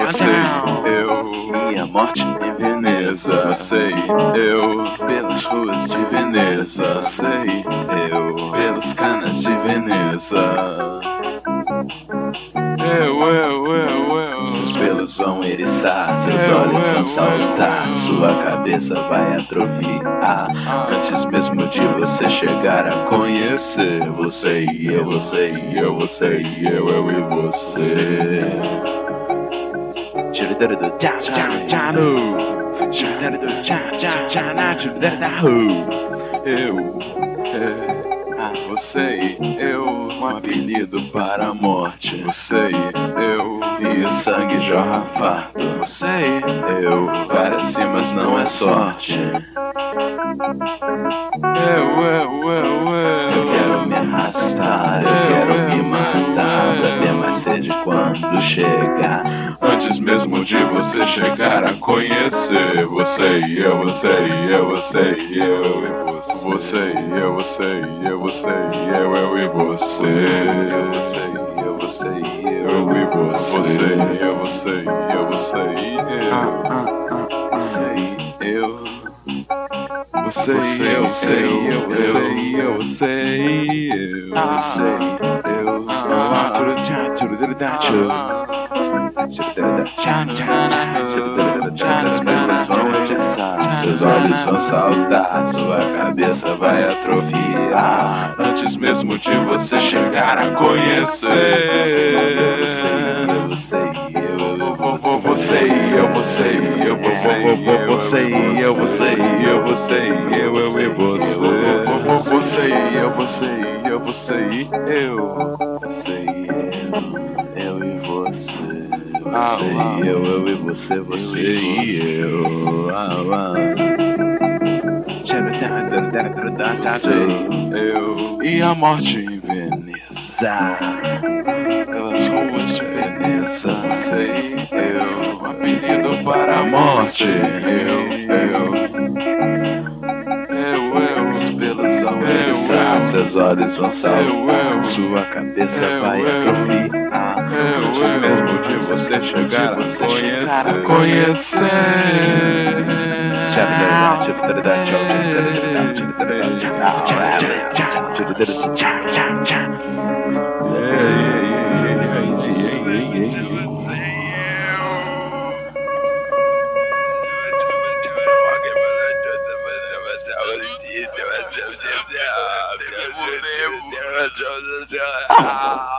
Você, eu e a morte em Veneza, sei eu pelas ruas de Veneza, sei eu pelos canas de Veneza. Eu, eu, eu. Pelos vão eriçar, seus olhos vão saltar, sua cabeça vai atrofiar. Antes mesmo de você chegar a conhecer, você e eu, você e eu, você e eu, eu e você. Eu, é, você e eu, um apelido para a morte. Você e eu, E o sangue jorra farto. você e eu, Para cima não é sorte. eu, eu, eu, Eu eu. quero me arrastar, eu quero me matar pra ter mais sede quando chegar. Antes mesmo de você chegar a conhecer Você e eu, você e eu, você e eu e você Você e eu, você e eu, você e eu, eu e você Você e eu, você e eu, você e eu, Eu e você. você e eu, você e eu, você e eu Você e eu. Você e eu, você e eu, você e eu, você e eu Você e eu. Seus pelos vão atiçar, seus olhos vão saltar, sua cabeça vai atrofiar. Antes mesmo de você chegar a conhecer Você e eu, Você e eu, você e eu, você e eu, você e eu, você e eu, você e eu, eu e você. Você e eu, você e eu, você e eu. Você e eu, eu e você. Você e eu, eu e você, você e eu. Ah, Você e eu. E a morte em Veneza. Pelas ruas de Veneza, você e eu, apelido para a morte. Eu, eu, eu, eriçar, eu. seus olhos vão eu. sua cabeça Eu, vai atrofiar. Eu, Antes eu, mesmo de você chegar a você conhecer. Chegar a conhecer. Ah!